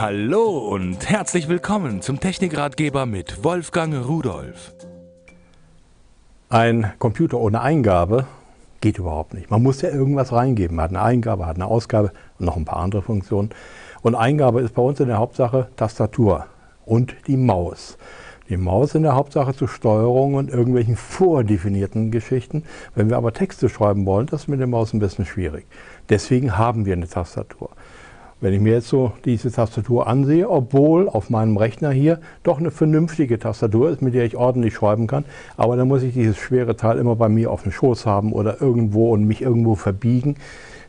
Hallo und herzlich willkommen zum Technikratgeber mit Wolfgang Rudolf. Ein Computer ohne Eingabe geht überhaupt nicht. Man muss ja irgendwas reingeben. Man hat eine Eingabe, hat eine Ausgabe und noch ein paar andere Funktionen. Und Eingabe ist bei uns in der Hauptsache Tastatur und die Maus. Die Maus in der Hauptsache zur Steuerung und irgendwelchen vordefinierten Geschichten. Wenn wir aber Texte schreiben wollen, das ist mit der Maus ein bisschen schwierig. Deswegen haben wir eine Tastatur. Wenn ich mir jetzt so diese Tastatur ansehe, obwohl auf meinem Rechner hier doch eine vernünftige Tastatur ist, mit der ich ordentlich schreiben kann, aber dann muss ich dieses schwere Teil immer bei mir auf dem Schoß haben oder irgendwo und mich irgendwo verbiegen.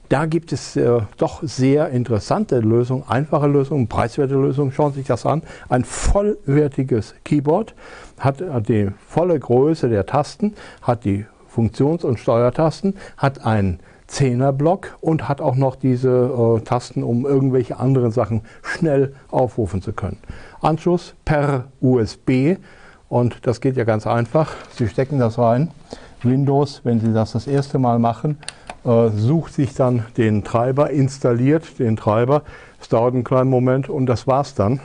Da gibt es äh, doch sehr interessante Lösungen, einfache Lösungen, preiswerte Lösungen. Schauen Sie sich das an. Ein vollwertiges Keyboard hat die volle Größe der Tasten, hat die Funktions- und Steuertasten, hat einen Zehnerblock und hat auch noch diese äh, Tasten, um irgendwelche anderen Sachen schnell aufrufen zu können. Anschluss per USB und das geht ja ganz einfach. Sie stecken das rein. Windows, wenn Sie das das erste Mal machen, äh, sucht sich dann den Treiber, installiert den Treiber. Es dauert einen kleinen Moment und das war's dann.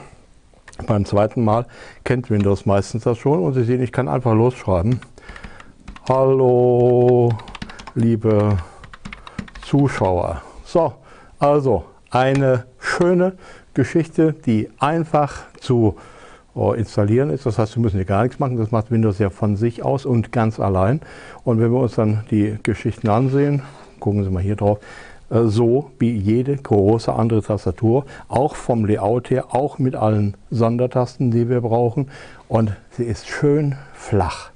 Beim zweiten Mal kennt Windows meistens das schon und Sie sehen, ich kann einfach losschreiben. Hallo, liebe Zuschauer. So, also eine schöne Geschichte, die einfach zu äh, installieren ist. Das heißt, wir müssen hier gar nichts machen. Das macht Windows ja von sich aus und ganz allein. Und wenn wir uns dann die Geschichten ansehen, gucken Sie mal hier drauf, äh, so wie jede große andere Tastatur, auch vom Layout her, auch mit allen Sondertasten, die wir brauchen. Und sie ist schön flach.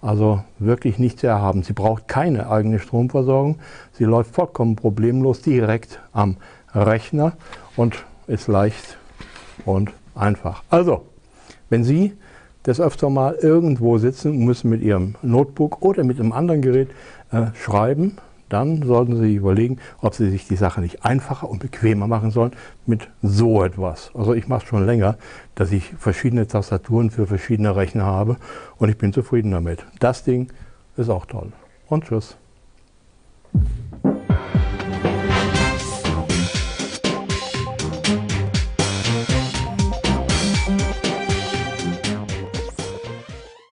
Also wirklich nicht zu erhaben. Sie braucht keine eigene Stromversorgung. Sie läuft vollkommen problemlos direkt am Rechner und ist leicht und einfach. Also, wenn Sie das öfter mal irgendwo sitzen und müssen mit Ihrem Notebook oder mit einem anderen Gerät äh, schreiben, dann sollten Sie sich überlegen, ob Sie sich die Sache nicht einfacher und bequemer machen sollen mit so etwas. Also ich mache es schon länger, dass ich verschiedene Tastaturen für verschiedene Rechner habe und ich bin zufrieden damit. Das Ding ist auch toll. Und tschüss.